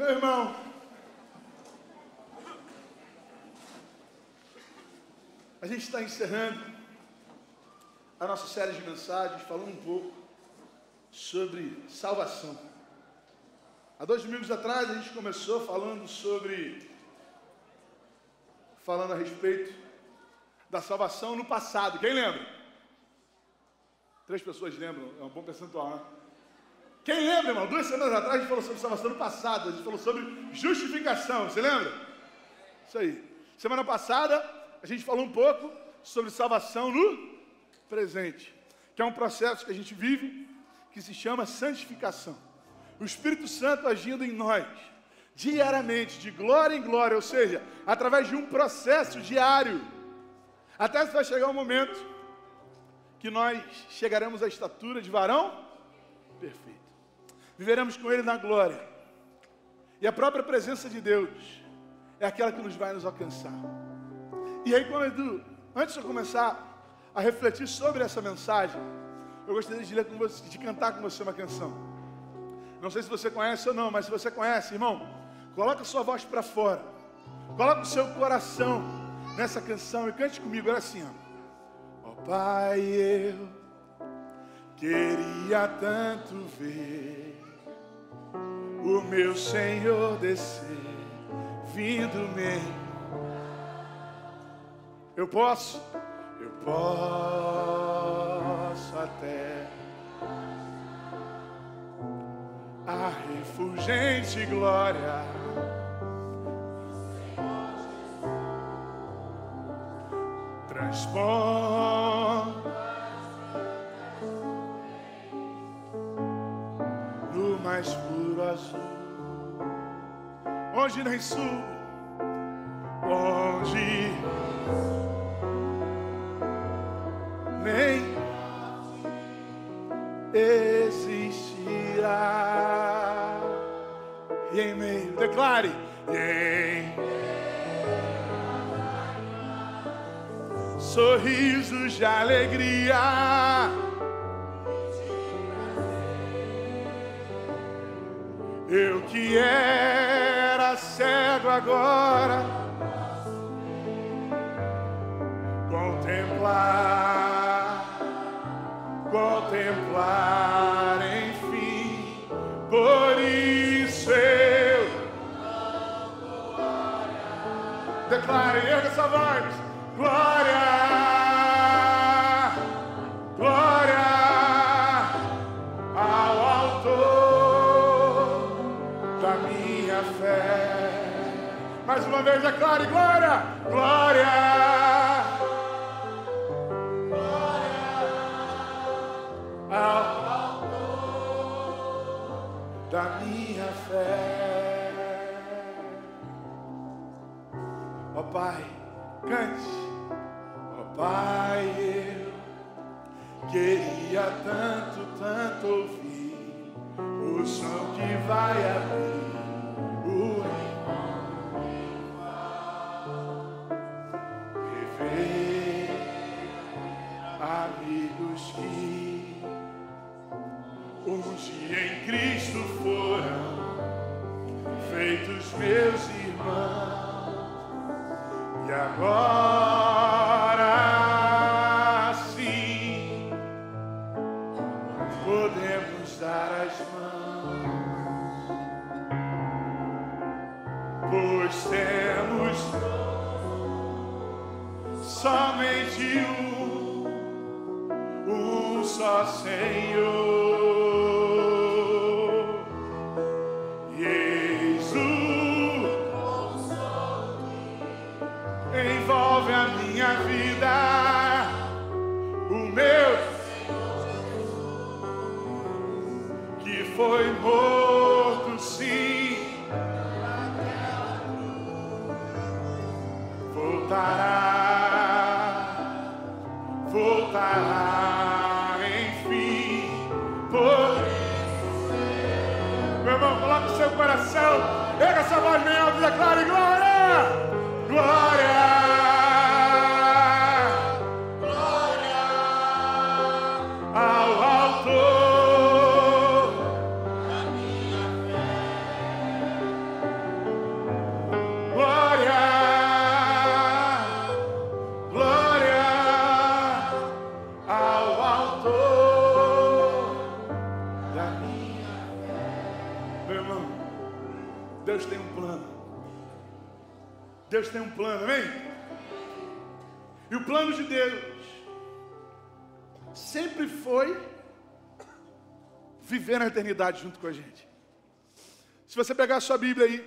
Meu irmão, a gente está encerrando a nossa série de mensagens falando um pouco sobre salvação. Há dois domingos atrás a gente começou falando sobre falando a respeito da salvação no passado. Quem lembra? Três pessoas lembram, é um bom percentual, né? Quem lembra, irmão? Duas semanas atrás a gente falou sobre salvação no passado, a gente falou sobre justificação, você lembra? Isso aí. Semana passada a gente falou um pouco sobre salvação no presente, que é um processo que a gente vive que se chama santificação. O Espírito Santo agindo em nós diariamente, de glória em glória, ou seja, através de um processo diário, até vai chegar um momento que nós chegaremos à estatura de varão perfeito. Viveremos com Ele na glória. E a própria presença de Deus é aquela que nos vai nos alcançar. E aí, quando, antes de eu começar a refletir sobre essa mensagem, eu gostaria de, ler com você, de cantar com você uma canção. Não sei se você conhece ou não, mas se você conhece, irmão, coloca sua voz para fora. Coloca o seu coração nessa canção e cante comigo. Era assim. Ó oh, Pai, eu queria tanto ver o meu Senhor descer, vindo me. Eu posso, eu posso até a refulgente glória. Transforma no mais azul, onde nem sul, onde nem existirá. E em meio, declare, em sorrisos de alegria. Eu que era cego agora contemplar, contemplar, enfim, por isso eu declare, erga essa voz, glória Mais uma vez, declare, glória, glória. da minha fé. Ó oh, Pai, cante. Ó oh, Pai, eu queria tanto, tanto ouvir o som que vai abrir o Deus tem um plano, amém? E o plano de Deus sempre foi viver na eternidade junto com a gente. Se você pegar a sua Bíblia aí,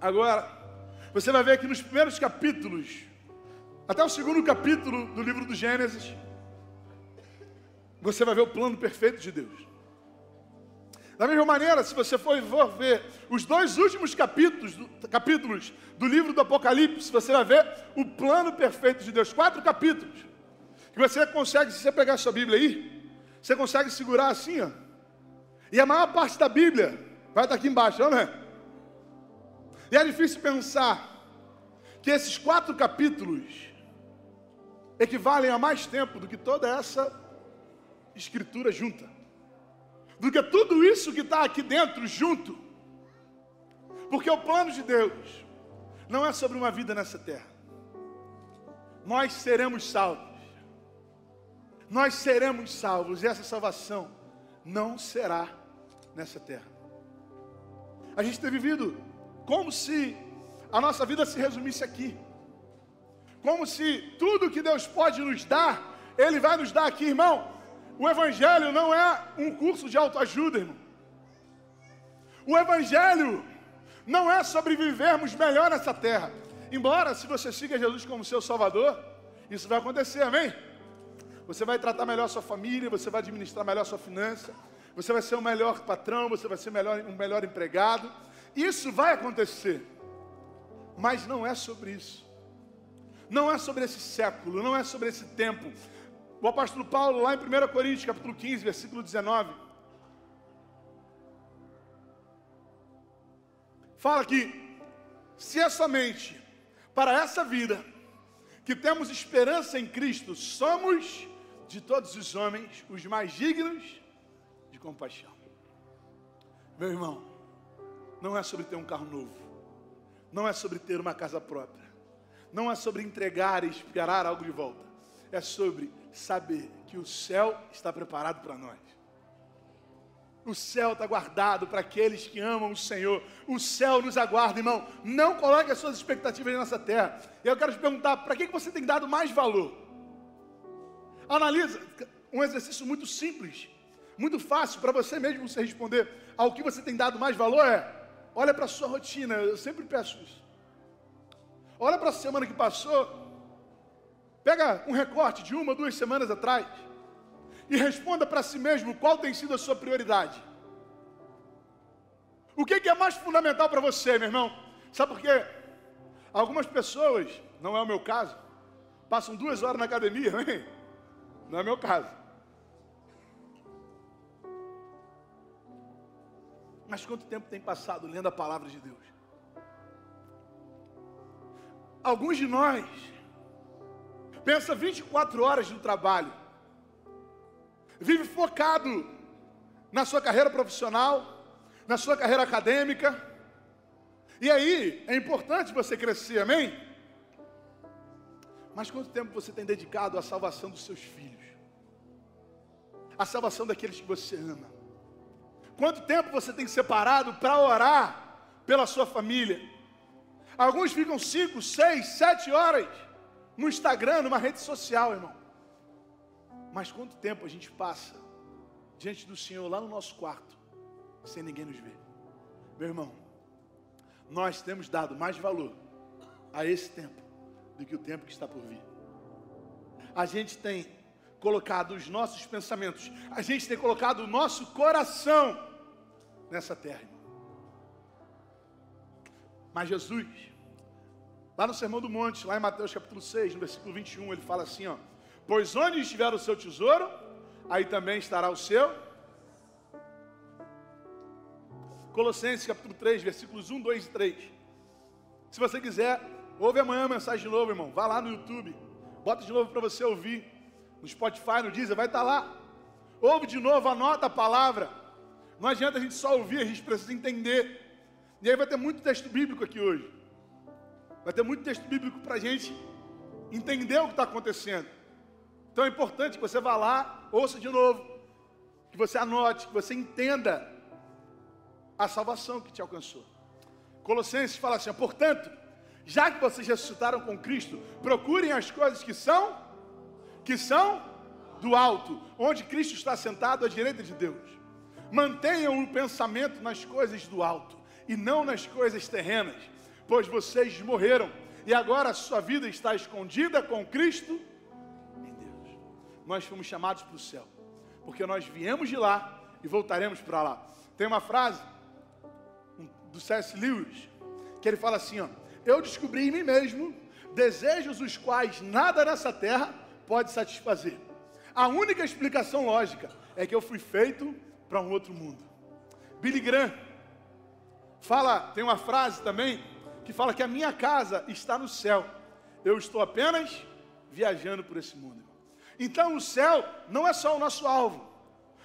agora, você vai ver que nos primeiros capítulos, até o segundo capítulo do livro do Gênesis, você vai ver o plano perfeito de Deus. Da mesma maneira, se você for ver os dois últimos capítulos do, capítulos do livro do Apocalipse, você vai ver o plano perfeito de Deus. Quatro capítulos. Que você consegue, se você pegar a sua Bíblia aí, você consegue segurar assim, ó. E a maior parte da Bíblia vai estar aqui embaixo, não é? E é difícil pensar que esses quatro capítulos equivalem a mais tempo do que toda essa escritura junta do que tudo isso que está aqui dentro junto. Porque o plano de Deus não é sobre uma vida nessa terra. Nós seremos salvos. Nós seremos salvos e essa salvação não será nessa terra. A gente tem vivido como se a nossa vida se resumisse aqui. Como se tudo que Deus pode nos dar, Ele vai nos dar aqui, irmão. O Evangelho não é um curso de autoajuda, irmão. O Evangelho não é sobre vivermos melhor nessa terra. Embora, se você siga Jesus como seu Salvador, isso vai acontecer, amém? Você vai tratar melhor sua família, você vai administrar melhor sua finança, você vai ser um melhor patrão, você vai ser melhor, um melhor empregado. Isso vai acontecer. Mas não é sobre isso. Não é sobre esse século, não é sobre esse tempo, o apóstolo Paulo, lá em 1 Coríntios, capítulo 15, versículo 19, fala que se é somente para essa vida que temos esperança em Cristo, somos de todos os homens os mais dignos de compaixão. Meu irmão, não é sobre ter um carro novo, não é sobre ter uma casa própria, não é sobre entregar e esperar algo de volta, é sobre saber que o céu está preparado para nós. O céu está guardado para aqueles que amam o Senhor. O céu nos aguarda, irmão. Não coloque as suas expectativas nessa terra. Eu quero te perguntar: para que você tem dado mais valor? Analisa um exercício muito simples, muito fácil para você mesmo você responder ao que você tem dado mais valor é: olha para a sua rotina. Eu sempre peço isso. Olha para a semana que passou Pega um recorte de uma, duas semanas atrás e responda para si mesmo qual tem sido a sua prioridade. O que, é mais fundamental para você, meu irmão? Sabe por quê? Algumas pessoas, não é o meu caso, passam duas horas na academia, hein? não é meu caso. Mas quanto tempo tem passado lendo a palavra de Deus? Alguns de nós pensa 24 horas no trabalho, vive focado na sua carreira profissional, na sua carreira acadêmica. E aí, é importante você crescer, amém? Mas quanto tempo você tem dedicado à salvação dos seus filhos? À salvação daqueles que você ama? Quanto tempo você tem separado para orar pela sua família? Alguns ficam cinco, seis, sete horas no Instagram, numa rede social, irmão. Mas quanto tempo a gente passa diante do Senhor lá no nosso quarto, sem ninguém nos ver? Meu irmão, nós temos dado mais valor a esse tempo do que o tempo que está por vir. A gente tem colocado os nossos pensamentos, a gente tem colocado o nosso coração nessa terra. Irmão. Mas Jesus, Lá no Sermão do Monte, lá em Mateus capítulo 6, no versículo 21, ele fala assim: ó, Pois onde estiver o seu tesouro, aí também estará o seu. Colossenses capítulo 3, versículos 1, 2 e 3. Se você quiser, ouve amanhã a mensagem de novo, irmão. Vá lá no YouTube, bota de novo para você ouvir. No Spotify, no Deezer, vai estar tá lá. Ouve de novo, anota a palavra. Não adianta a gente só ouvir, a gente precisa entender. E aí vai ter muito texto bíblico aqui hoje. Vai ter muito texto bíblico para a gente entender o que está acontecendo. Então é importante que você vá lá, ouça de novo, que você anote, que você entenda a salvação que te alcançou. Colossenses fala assim: portanto, já que vocês ressuscitaram com Cristo, procurem as coisas que são, que são do alto, onde Cristo está sentado à direita de Deus. Mantenham o pensamento nas coisas do alto e não nas coisas terrenas, pois vocês morreram e agora a sua vida está escondida com Cristo em Deus. Nós fomos chamados para o céu, porque nós viemos de lá e voltaremos para lá. Tem uma frase do C.S. Lewis que ele fala assim: ó, Eu descobri em mim mesmo desejos os quais nada nessa terra pode satisfazer. A única explicação lógica é que eu fui feito para um outro mundo. Billy Graham fala, tem uma frase também que fala que a minha casa está no céu. Eu estou apenas viajando por esse mundo. Então o céu não é só o nosso alvo.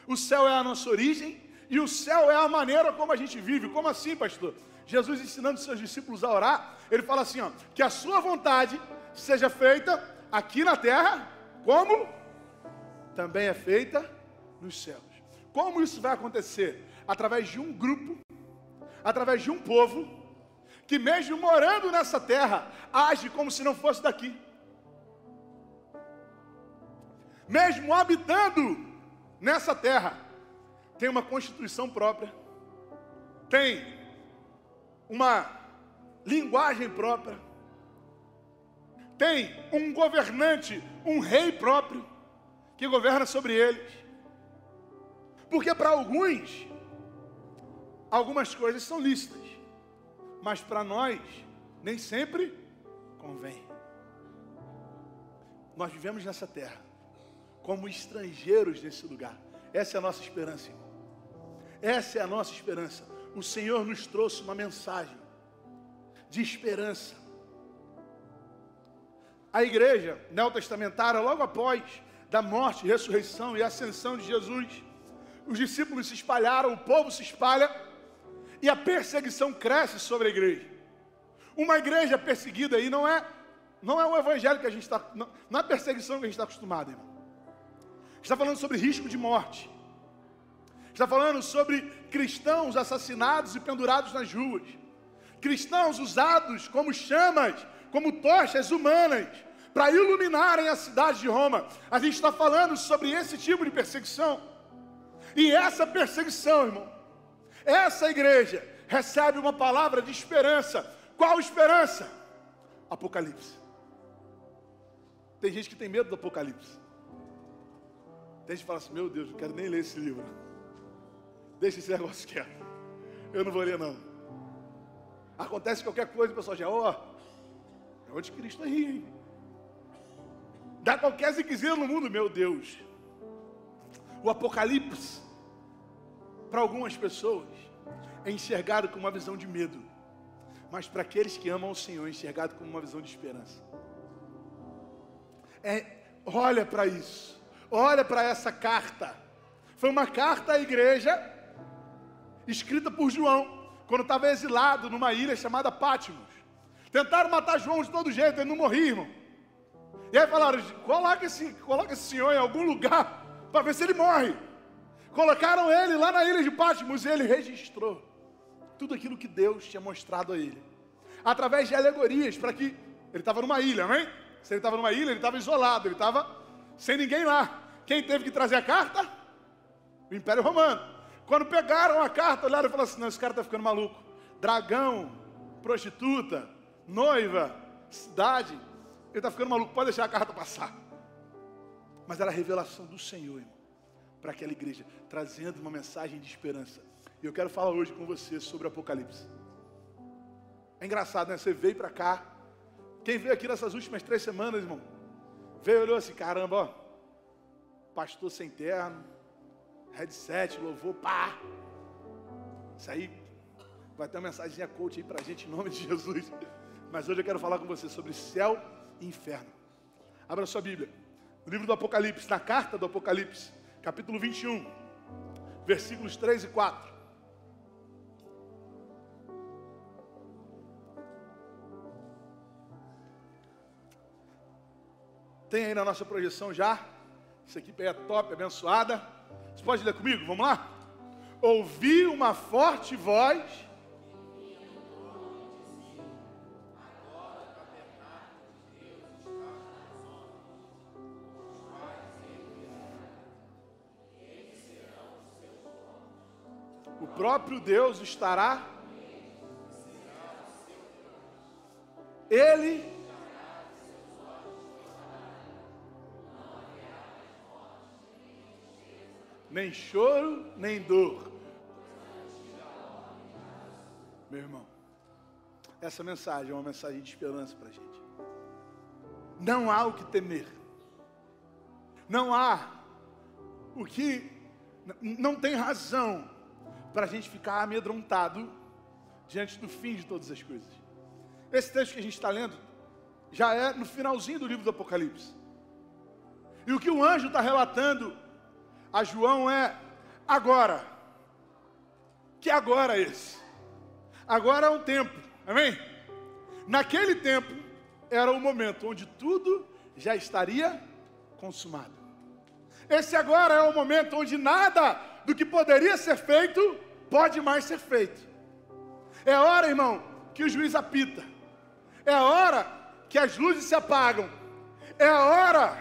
O céu é a nossa origem e o céu é a maneira como a gente vive. Como assim, pastor? Jesus ensinando seus discípulos a orar, ele fala assim, ó, que a sua vontade seja feita aqui na terra, como também é feita nos céus. Como isso vai acontecer? Através de um grupo, através de um povo que mesmo morando nessa terra, age como se não fosse daqui. Mesmo habitando nessa terra, tem uma constituição própria, tem uma linguagem própria, tem um governante, um rei próprio, que governa sobre eles. Porque para alguns, algumas coisas são lícitas mas para nós nem sempre convém. Nós vivemos nessa terra como estrangeiros nesse lugar. Essa é a nossa esperança, irmão. Essa é a nossa esperança. O Senhor nos trouxe uma mensagem de esperança. A igreja neotestamentária, logo após da morte, ressurreição e ascensão de Jesus, os discípulos se espalharam, o povo se espalha e a perseguição cresce sobre a igreja. Uma igreja perseguida aí não é não é o evangelho que a gente está. Não, não é a perseguição que a gente está acostumado, irmão. Está falando sobre risco de morte. Está falando sobre cristãos assassinados e pendurados nas ruas. Cristãos usados como chamas, como tochas humanas, para iluminarem a cidade de Roma. A gente está falando sobre esse tipo de perseguição. E essa perseguição, irmão, essa igreja recebe uma palavra de esperança. Qual esperança? Apocalipse. Tem gente que tem medo do Apocalipse. Tem gente que fala assim: Meu Deus, não quero nem ler esse livro. Deixa esse negócio quieto. Eu não vou ler, não. Acontece qualquer coisa, o pessoal já, ó, oh, é o anticristo aí, hein? Dá qualquer ziquezinho no mundo, meu Deus. O Apocalipse para algumas pessoas, é enxergado com uma visão de medo. Mas para aqueles que amam o Senhor, é enxergado com uma visão de esperança. É, olha para isso. Olha para essa carta. Foi uma carta à igreja escrita por João, quando estava exilado numa ilha chamada Pátimos. Tentaram matar João de todo jeito, ele não morria, irmão. E aí falaram: coloca esse, coloca esse senhor em algum lugar para ver se ele morre. Colocaram ele lá na ilha de Patmos e ele registrou tudo aquilo que Deus tinha mostrado a ele. Através de alegorias, para que ele estava numa ilha, amém? Se ele estava numa ilha, ele estava isolado, ele estava sem ninguém lá. Quem teve que trazer a carta? O Império Romano. Quando pegaram a carta, olharam e falaram assim: não, esse cara está ficando maluco. Dragão, prostituta, noiva, cidade. Ele está ficando maluco, pode deixar a carta passar. Mas era a revelação do Senhor, irmão para aquela igreja, trazendo uma mensagem de esperança. E eu quero falar hoje com você sobre o Apocalipse. É engraçado, né? Você veio para cá. Quem veio aqui nessas últimas três semanas, irmão? Veio e olhou assim: caramba, ó. Pastor sem terno, headset, louvor, pá. Isso aí vai ter uma mensagem coach aí para a gente em nome de Jesus. Mas hoje eu quero falar com você sobre céu e inferno. Abra sua Bíblia. No livro do Apocalipse, na carta do Apocalipse capítulo 21, versículos 3 e 4. Tem aí na nossa projeção já. Isso aqui é top, abençoada. Você pode ler comigo? Vamos lá? Ouvi uma forte voz próprio Deus estará. Ele nem choro, nem dor. Meu irmão, essa mensagem é uma mensagem de esperança para a gente. Não há o que temer. Não há o que. Não tem razão para a gente ficar amedrontado diante do fim de todas as coisas. Esse texto que a gente está lendo já é no finalzinho do livro do Apocalipse. E o que o anjo está relatando a João é agora. Que agora é esse? Agora é um tempo, amém? Naquele tempo era o momento onde tudo já estaria consumado. Esse agora é o momento onde nada do que poderia ser feito pode mais ser feito. É hora, irmão, que o juiz apita. É hora que as luzes se apagam. É hora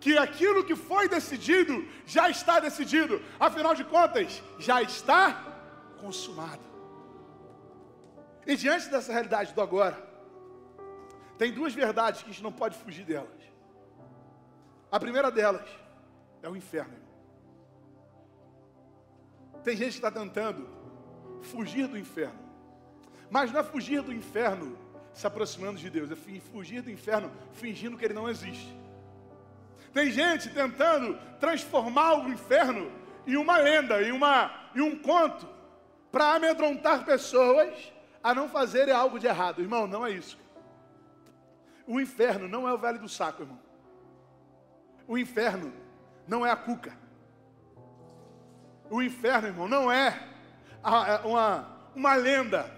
que aquilo que foi decidido já está decidido. Afinal de contas, já está consumado. E diante dessa realidade do agora, tem duas verdades que a gente não pode fugir delas. A primeira delas é o inferno. Tem gente que está tentando fugir do inferno, mas não é fugir do inferno se aproximando de Deus, é fugir do inferno fingindo que ele não existe. Tem gente tentando transformar o inferno em uma lenda, em, uma, em um conto, para amedrontar pessoas a não fazerem algo de errado. Irmão, não é isso. O inferno não é o velho do saco, irmão. O inferno não é a cuca. O inferno, irmão, não é uma, uma lenda.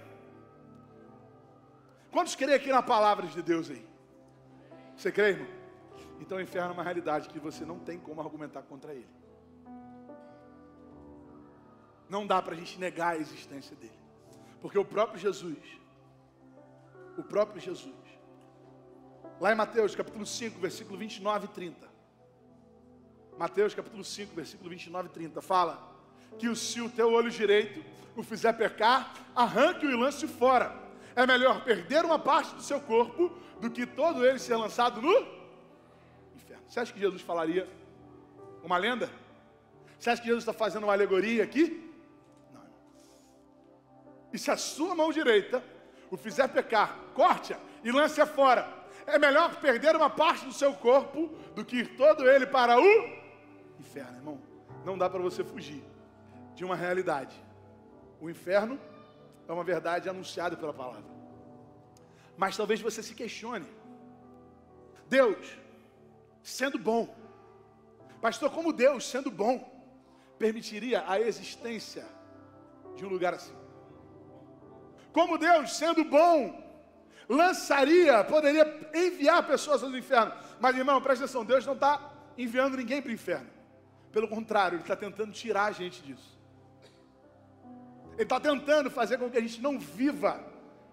Quantos creem aqui na palavra de Deus aí? Você crê, irmão? Então o inferno é uma realidade que você não tem como argumentar contra ele. Não dá para a gente negar a existência dele. Porque o próprio Jesus, o próprio Jesus, lá em Mateus capítulo 5, versículo 29 e 30. Mateus capítulo 5, versículo 29 e 30, fala que se o teu olho direito o fizer pecar, arranque-o e lance fora. É melhor perder uma parte do seu corpo do que todo ele ser lançado no você acha que Jesus falaria uma lenda? Você acha que Jesus está fazendo uma alegoria aqui? Não. E se a sua mão direita o fizer pecar, corte-a e lance-a fora. É melhor perder uma parte do seu corpo do que ir todo ele para o inferno, irmão. Não dá para você fugir de uma realidade. O inferno é uma verdade anunciada pela palavra. Mas talvez você se questione. Deus, sendo bom. Pastor, como Deus, sendo bom, permitiria a existência de um lugar assim? Como Deus, sendo bom, lançaria, poderia enviar pessoas ao inferno. Mas, irmão, presta atenção: Deus não está enviando ninguém para o inferno. Pelo contrário, Ele está tentando tirar a gente disso. Ele está tentando fazer com que a gente não viva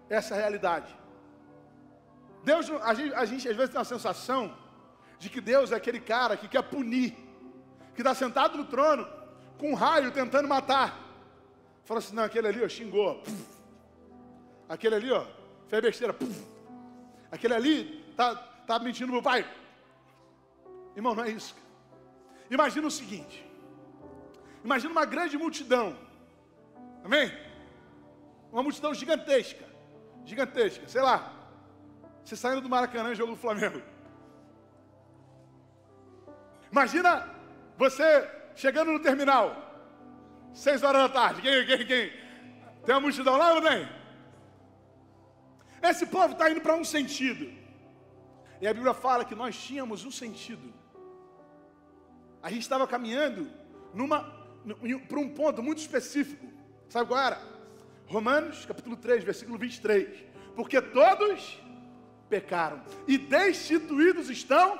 essa realidade. Deus, a gente, a gente às vezes tem uma sensação de que Deus é aquele cara que quer punir, que está sentado no trono, com um raio tentando matar. Fala assim: não, aquele ali, ó, xingou. Puf. Aquele ali, ó, fez besteira. Puf. Aquele ali tá, tá mentindo pro pai. Irmão, não é isso. Imagina o seguinte: imagina uma grande multidão. Amém? Uma multidão gigantesca. Gigantesca, sei lá. Você saindo do Maracanã e jogo do Flamengo. Imagina você chegando no terminal, seis horas da tarde. Quem, quem, quem? Tem uma multidão lá ou não tem? Esse povo está indo para um sentido. E a Bíblia fala que nós tínhamos um sentido. A gente estava caminhando para um ponto muito específico. Sabe qual era? Romanos capítulo 3, versículo 23. Porque todos pecaram e destituídos estão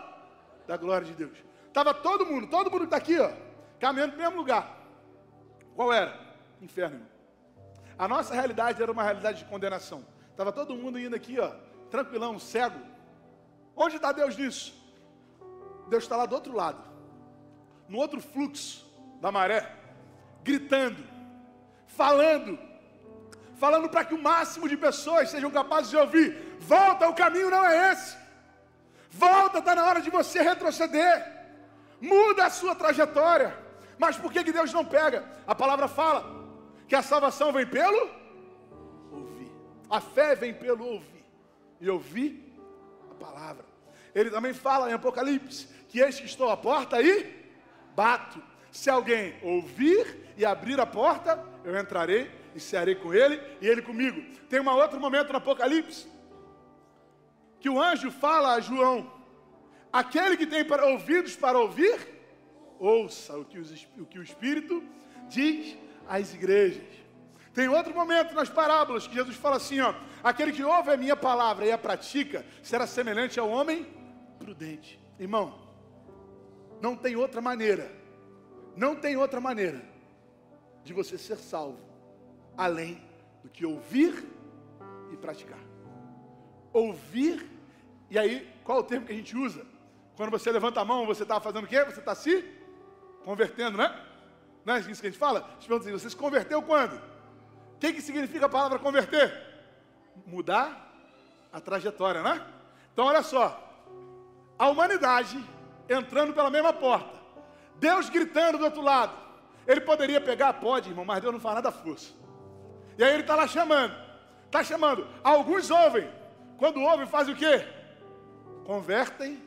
da glória de Deus. Estava todo mundo, todo mundo que está aqui, ó, caminhando para o mesmo lugar. Qual era? Inferno. A nossa realidade era uma realidade de condenação. Estava todo mundo indo aqui, ó, tranquilão, cego. Onde está Deus nisso? Deus está lá do outro lado, no outro fluxo da maré, gritando, falando, falando para que o máximo de pessoas sejam capazes de ouvir: volta, o caminho não é esse. Volta, está na hora de você retroceder. Muda a sua trajetória. Mas por que, que Deus não pega? A palavra fala que a salvação vem pelo ouvir. A fé vem pelo ouvir. E ouvir a palavra. Ele também fala em Apocalipse que eis que estou à porta e bato. Se alguém ouvir e abrir a porta, eu entrarei e cearei com ele e ele comigo. Tem um outro momento no Apocalipse que o anjo fala a João: aquele que tem para, ouvidos para ouvir, ouça o que, os, o que o Espírito diz às igrejas. Tem outro momento nas parábolas que Jesus fala assim: ó, aquele que ouve a minha palavra e a pratica será semelhante ao homem prudente. Irmão, não tem outra maneira, não tem outra maneira de você ser salvo além do que ouvir e praticar. Ouvir, e aí, qual é o termo que a gente usa? Quando você levanta a mão, você está fazendo o quê? Você está se convertendo, né? Não é isso que a gente fala? Assim, você se converteu quando? O que, que significa a palavra converter? Mudar a trajetória, né? Então, olha só. A humanidade entrando pela mesma porta. Deus gritando do outro lado. Ele poderia pegar, pode, irmão, mas Deus não faz nada força. E aí ele está lá chamando. Está chamando. Alguns ouvem. Quando ouvem, fazem o quê? Convertem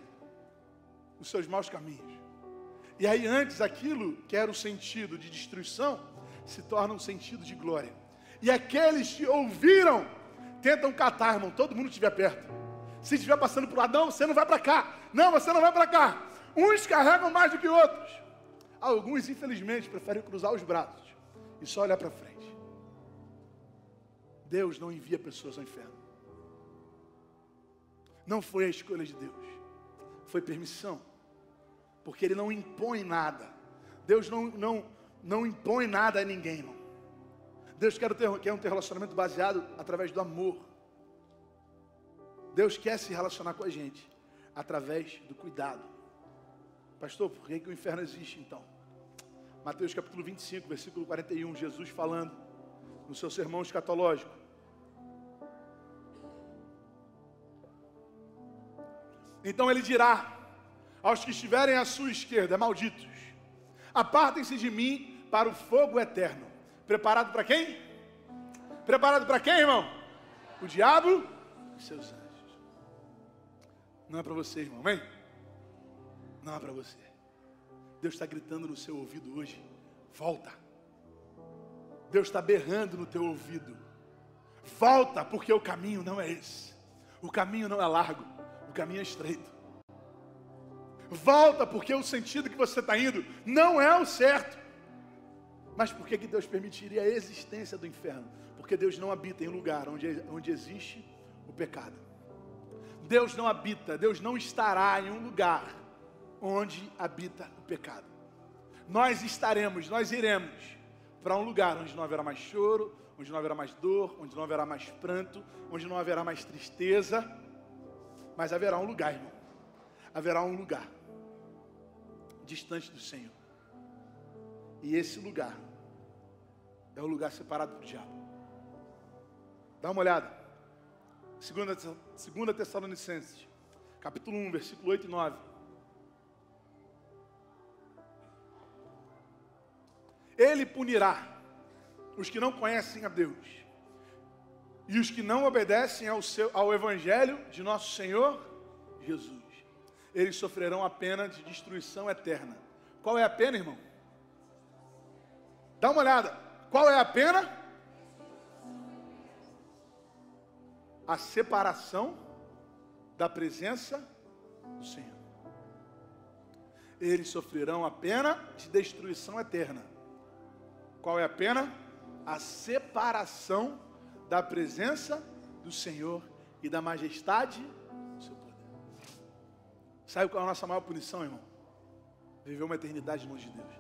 os seus maus caminhos. E aí, antes, aquilo que era o sentido de destruição se torna um sentido de glória. E aqueles que ouviram tentam catar, irmão, todo mundo estiver perto. Se estiver passando por lá, não, você não vai para cá. Não, você não vai para cá. Uns carregam mais do que outros. Alguns, infelizmente, preferem cruzar os braços e só olhar para frente. Deus não envia pessoas ao inferno. Não foi a escolha de Deus, foi permissão, porque Ele não impõe nada. Deus não, não, não impõe nada a ninguém, irmão. Deus quer ter, quer um ter relacionamento baseado através do amor. Deus quer se relacionar com a gente através do cuidado. Pastor, por que, que o inferno existe então? Mateus capítulo 25, versículo 41, Jesus falando no seu sermão escatológico. Então ele dirá aos que estiverem à sua esquerda, malditos, apartem-se de mim para o fogo eterno. Preparado para quem? Preparado para quem, irmão? O diabo e seus anjos. Não é para você, irmão, amém? Não é para você. Deus está gritando no seu ouvido hoje: volta. Deus está berrando no teu ouvido: volta, porque o caminho não é esse. O caminho não é largo caminho é estreito. Volta, porque o sentido que você está indo não é o certo. Mas por que, que Deus permitiria a existência do inferno? Porque Deus não habita em lugar onde, onde existe o pecado. Deus não habita, Deus não estará em um lugar onde habita o pecado. Nós estaremos, nós iremos para um lugar onde não haverá mais choro, onde não haverá mais dor, onde não haverá mais pranto, onde não haverá mais tristeza mas haverá um lugar, irmão. Haverá um lugar distante do Senhor. E esse lugar é o lugar separado do diabo. Dá uma olhada. Segunda, segunda Tessalonicenses, capítulo 1, versículo 8 e 9. Ele punirá os que não conhecem a Deus e os que não obedecem ao, seu, ao Evangelho de nosso Senhor Jesus. Eles sofrerão a pena de destruição eterna. Qual é a pena, irmão? Dá uma olhada. Qual é a pena? A separação da presença do Senhor. Eles sofrerão a pena de destruição eterna. Qual é a pena? A separação da presença do Senhor e da majestade do seu poder. Sabe qual é a nossa maior punição, irmão? Viver uma eternidade longe de Deus.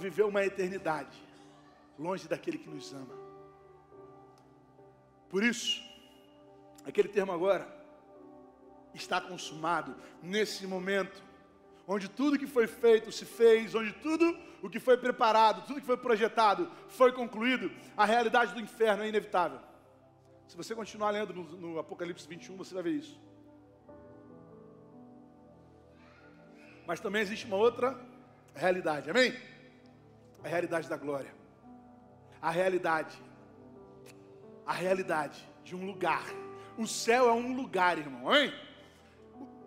Viver uma, uma eternidade longe daquele que nos ama. Por isso, aquele termo agora está consumado nesse momento. Onde tudo que foi feito se fez, onde tudo o que foi preparado, tudo que foi projetado foi concluído, a realidade do inferno é inevitável. Se você continuar lendo no, no Apocalipse 21, você vai ver isso. Mas também existe uma outra realidade, amém? A realidade da glória. A realidade. A realidade de um lugar. O céu é um lugar, irmão, amém?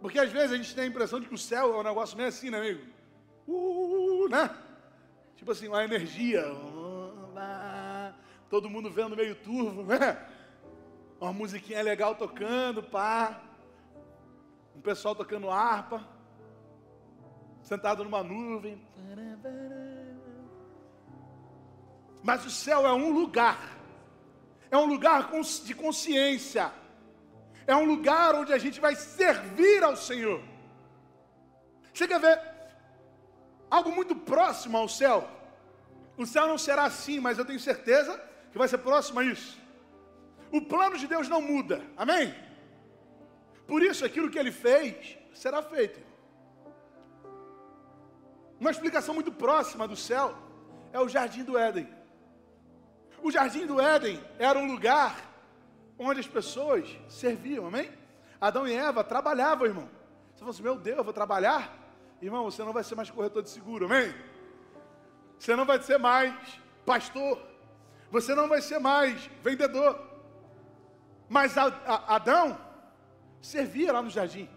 Porque às vezes a gente tem a impressão de que o céu é um negócio meio assim, né, amigo? Uh, né? Tipo assim, uma energia. Todo mundo vendo meio turvo, né? Uma musiquinha legal tocando, pá. Um pessoal tocando harpa. Sentado numa nuvem. Mas o céu é um lugar. É um lugar de consciência é um lugar onde a gente vai servir ao Senhor. Você quer ver algo muito próximo ao céu? O céu não será assim, mas eu tenho certeza que vai ser próximo a isso. O plano de Deus não muda, amém? Por isso, aquilo que ele fez será feito. Uma explicação muito próxima do céu é o jardim do Éden. O jardim do Éden era um lugar onde as pessoas serviam, amém? Adão e Eva trabalhavam, irmão. Você falou assim, meu Deus, eu vou trabalhar? Irmão, você não vai ser mais corretor de seguro, amém? Você não vai ser mais pastor. Você não vai ser mais vendedor. Mas a, a, Adão servia lá no jardim.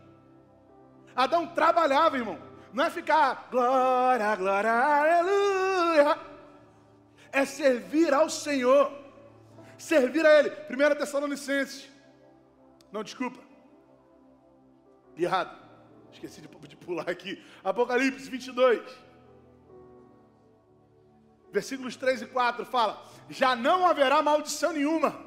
Adão trabalhava, irmão. Não é ficar glória, glória, aleluia. É servir ao Senhor servir a Ele. 1 Tessalonicenses. Não, desculpa. Errado. Esqueci de, de pular aqui. Apocalipse 22. Versículos 3 e 4 fala: Já não haverá maldição nenhuma.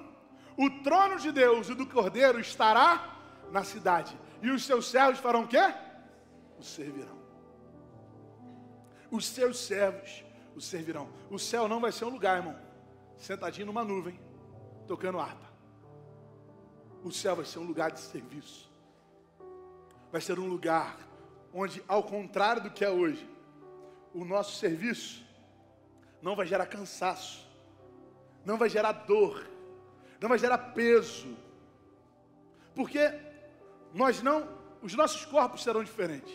O trono de Deus e do Cordeiro estará na cidade. E os seus servos farão o quê? O servirão. Os seus servos o servirão. O céu não vai ser um lugar, irmão. Sentadinho numa nuvem tocando harpa. O céu vai ser um lugar de serviço. Vai ser um lugar onde, ao contrário do que é hoje, o nosso serviço não vai gerar cansaço, não vai gerar dor, não vai gerar peso, porque nós não, os nossos corpos serão diferentes.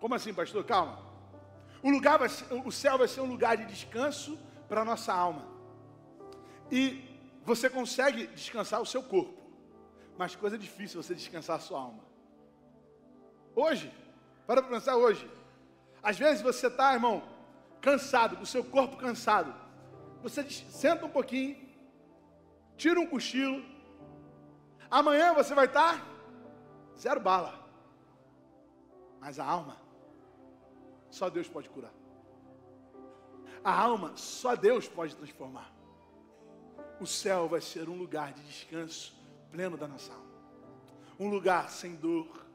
Como assim, pastor? Calma. O lugar vai ser, o céu vai ser um lugar de descanso para a nossa alma. E você consegue descansar o seu corpo, mas coisa difícil você descansar a sua alma. Hoje, para pensar hoje, às vezes você está, irmão, cansado, com o seu corpo cansado. Você senta um pouquinho, tira um cochilo. Amanhã você vai estar tá zero bala. Mas a alma, só Deus pode curar. A alma, só Deus pode transformar o céu vai ser um lugar de descanso pleno da nossa alma. Um lugar sem dor,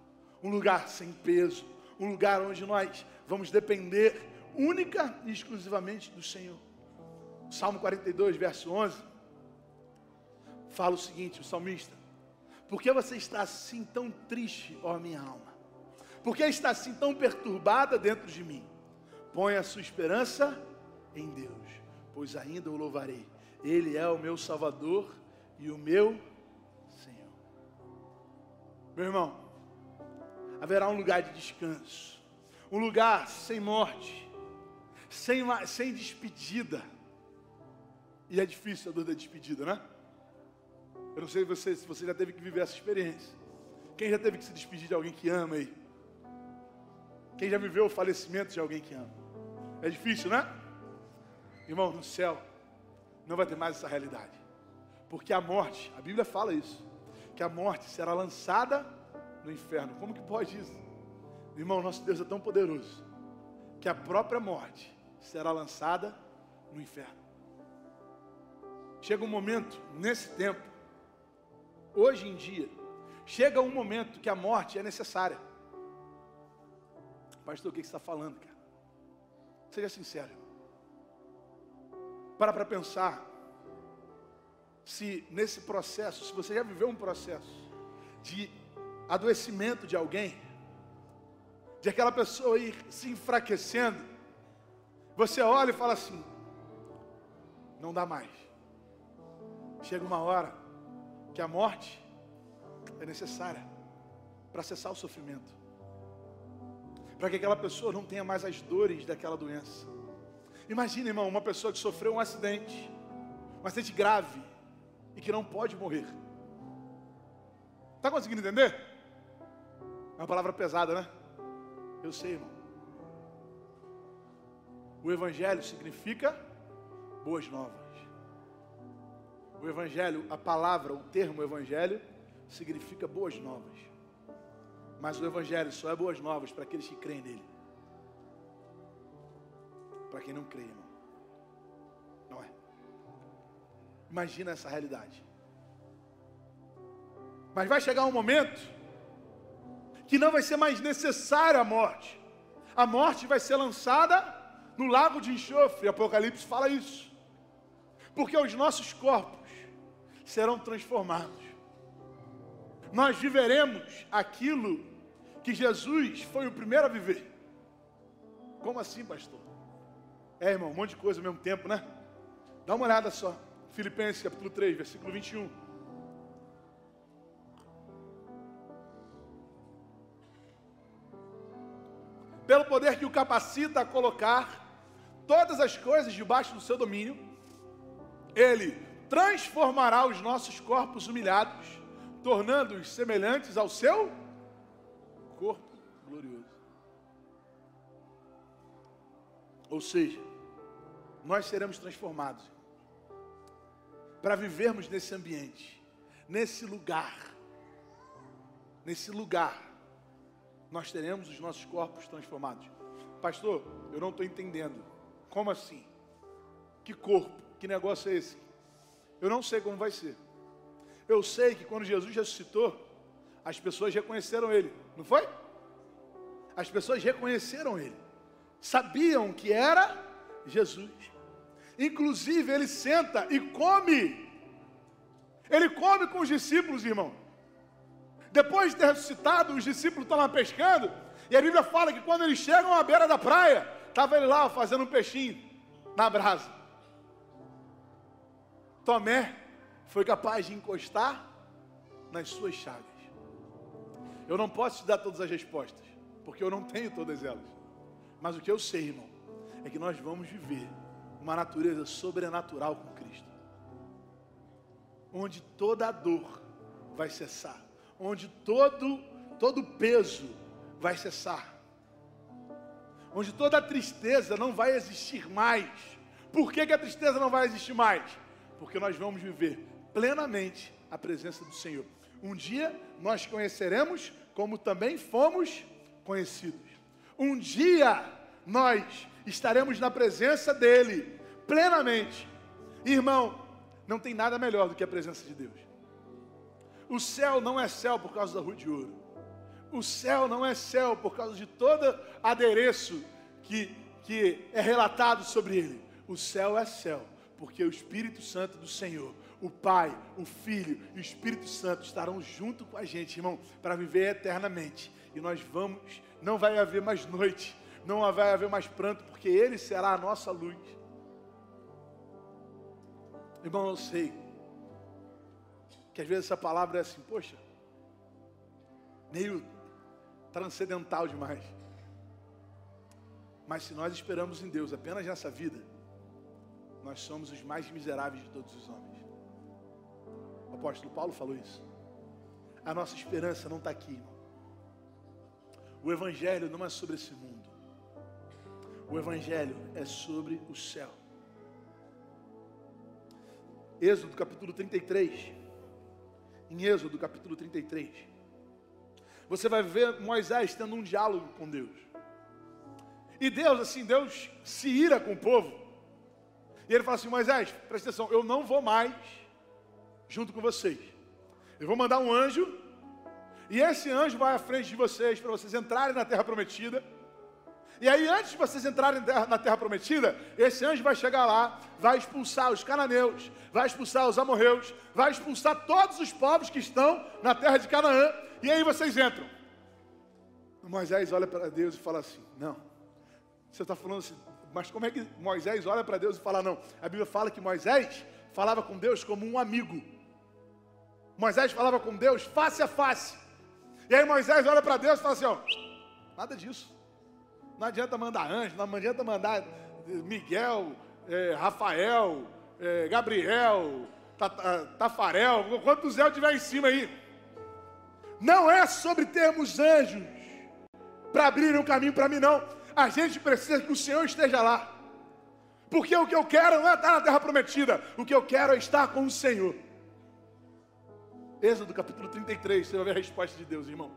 um lugar sem peso, um lugar onde nós vamos depender única e exclusivamente do Senhor. Salmo 42, verso 11, fala o seguinte: o salmista, por que você está assim tão triste, ó minha alma? Por que está assim tão perturbada dentro de mim? Põe a sua esperança em Deus, pois ainda o louvarei ele é o meu Salvador e o meu Senhor. Meu irmão, haverá um lugar de descanso, um lugar sem morte, sem, sem despedida. E é difícil a dor da despedida, né? Eu não sei você, se você já teve que viver essa experiência. Quem já teve que se despedir de alguém que ama aí? Quem já viveu o falecimento de alguém que ama? É difícil, né? Irmão, no céu, não vai ter mais essa realidade. Porque a morte, a Bíblia fala isso, que a morte será lançada no inferno. Como que pode isso? Irmão, nosso Deus é tão poderoso que a própria morte será lançada no inferno. Chega um momento, nesse tempo, hoje em dia, chega um momento que a morte é necessária. Pastor, o que você está falando, cara? Seja sincero. Para para pensar se nesse processo, se você já viveu um processo de adoecimento de alguém, de aquela pessoa ir se enfraquecendo, você olha e fala assim: não dá mais. Chega uma hora que a morte é necessária para cessar o sofrimento, para que aquela pessoa não tenha mais as dores daquela doença. Imagina, irmão, uma pessoa que sofreu um acidente, um acidente grave e que não pode morrer. Está conseguindo entender? É uma palavra pesada, né? Eu sei, irmão. O Evangelho significa boas novas. O Evangelho, a palavra, o termo Evangelho, significa boas novas. Mas o Evangelho só é boas novas para aqueles que creem nele. Para quem não crê, irmão. Não é. Imagina essa realidade. Mas vai chegar um momento que não vai ser mais necessária a morte. A morte vai ser lançada no lago de enxofre. Apocalipse fala isso. Porque os nossos corpos serão transformados. Nós viveremos aquilo que Jesus foi o primeiro a viver. Como assim, pastor? É, irmão, um monte de coisa ao mesmo tempo, né? Dá uma olhada só. Filipenses capítulo 3, versículo 21. Pelo poder que o capacita a colocar todas as coisas debaixo do seu domínio, ele transformará os nossos corpos humilhados, tornando-os semelhantes ao seu corpo glorioso. Ou seja, nós seremos transformados para vivermos nesse ambiente, nesse lugar. Nesse lugar, nós teremos os nossos corpos transformados. Pastor, eu não estou entendendo. Como assim? Que corpo? Que negócio é esse? Eu não sei como vai ser. Eu sei que quando Jesus ressuscitou, as pessoas reconheceram Ele, não foi? As pessoas reconheceram Ele, sabiam que era Jesus. Inclusive, Ele senta e come. Ele come com os discípulos, irmão. Depois de ter ressuscitado, os discípulos estão lá pescando. E a Bíblia fala que quando eles chegam à beira da praia, estava ele lá fazendo um peixinho na brasa. Tomé foi capaz de encostar nas suas chagas. Eu não posso te dar todas as respostas, porque eu não tenho todas elas. Mas o que eu sei, irmão, é que nós vamos viver uma natureza sobrenatural com Cristo. Onde toda a dor vai cessar, onde todo todo peso vai cessar. Onde toda a tristeza não vai existir mais. Por que, que a tristeza não vai existir mais? porque nós vamos viver plenamente a presença do Senhor. Um dia nós conheceremos como também fomos conhecidos. Um dia nós estaremos na presença dele plenamente. Irmão, não tem nada melhor do que a presença de Deus. O céu não é céu por causa da rua de ouro. O céu não é céu por causa de todo adereço que, que é relatado sobre ele. O céu é céu porque o Espírito Santo do Senhor, o Pai, o Filho e o Espírito Santo estarão junto com a gente, irmão, para viver eternamente. E nós vamos, não vai haver mais noite, não vai haver mais pranto, porque Ele será a nossa luz. Irmão, eu sei que às vezes essa palavra é assim, poxa, meio transcendental demais. Mas se nós esperamos em Deus apenas nessa vida, nós somos os mais miseráveis de todos os homens. O apóstolo Paulo falou isso. A nossa esperança não está aqui, irmão. O Evangelho não é sobre esse mundo. O Evangelho é sobre o céu. Êxodo capítulo 33. Em Êxodo capítulo 33. Você vai ver Moisés tendo um diálogo com Deus. E Deus, assim, Deus se ira com o povo. E ele fala assim: Moisés, presta atenção, eu não vou mais junto com vocês. Eu vou mandar um anjo, e esse anjo vai à frente de vocês para vocês entrarem na terra prometida. E aí, antes de vocês entrarem na terra prometida, esse anjo vai chegar lá, vai expulsar os cananeus, vai expulsar os amorreus, vai expulsar todos os povos que estão na terra de Canaã, e aí vocês entram. Moisés olha para Deus e fala assim: Não. Você está falando assim, mas como é que Moisés olha para Deus e fala não? A Bíblia fala que Moisés falava com Deus como um amigo. Moisés falava com Deus face a face. E aí Moisés olha para Deus e fala assim: ó, nada disso. Não adianta mandar anjo, não adianta mandar Miguel, é, Rafael, é, Gabriel, Tafarel, quantos Zé tiver em cima aí. Não é sobre termos anjos para abrir um caminho para mim, não. A gente precisa que o Senhor esteja lá. Porque o que eu quero não é estar na terra prometida, o que eu quero é estar com o Senhor. Êxodo capítulo 33, você vai ver a resposta de Deus, irmão.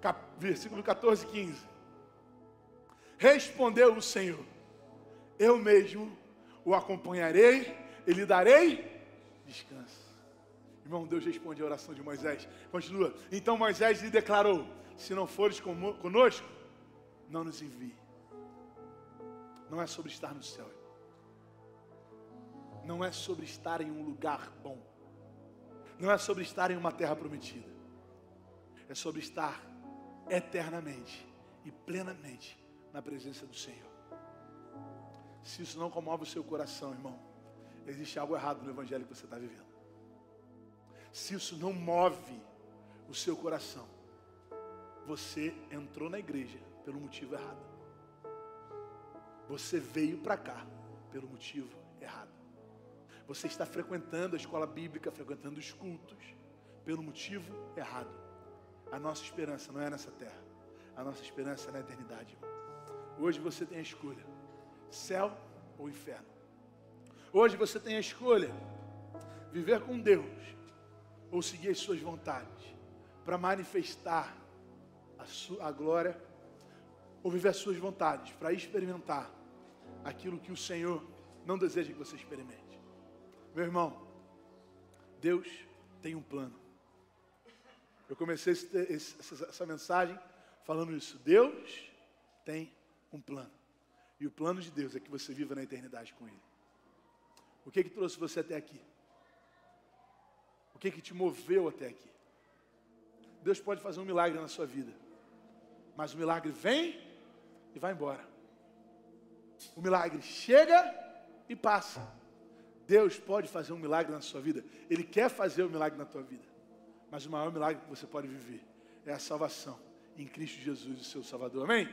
Cap, versículo 14 e 15. Respondeu o Senhor: Eu mesmo o acompanharei e lhe darei descanso. Irmão, Deus responde a oração de Moisés. Continua. Então Moisés lhe declarou: Se não fores conosco, não nos envie. Não é sobre estar no céu. Não é sobre estar em um lugar bom. Não é sobre estar em uma terra prometida. É sobre estar eternamente e plenamente na presença do Senhor. Se isso não comove o seu coração, irmão, existe algo errado no evangelho que você está vivendo. Se isso não move o seu coração, você entrou na igreja pelo motivo errado. Você veio para cá pelo motivo errado. Você está frequentando a escola bíblica, frequentando os cultos, pelo motivo errado. A nossa esperança não é nessa terra. A nossa esperança é na eternidade. Hoje você tem a escolha: céu ou inferno. Hoje você tem a escolha: viver com Deus ou seguir as suas vontades para manifestar a, sua, a glória ou viver as suas vontades para experimentar aquilo que o Senhor não deseja que você experimente. Meu irmão, Deus tem um plano. Eu comecei esse, esse, essa mensagem falando isso. Deus tem um plano. E o plano de Deus é que você viva na eternidade com Ele. O que que trouxe você até aqui? O que que te moveu até aqui? Deus pode fazer um milagre na sua vida. Mas o milagre vem e vai embora. O milagre chega e passa. Deus pode fazer um milagre na sua vida. Ele quer fazer o um milagre na tua vida. Mas o maior milagre que você pode viver é a salvação em Cristo Jesus, o seu Salvador. Amém?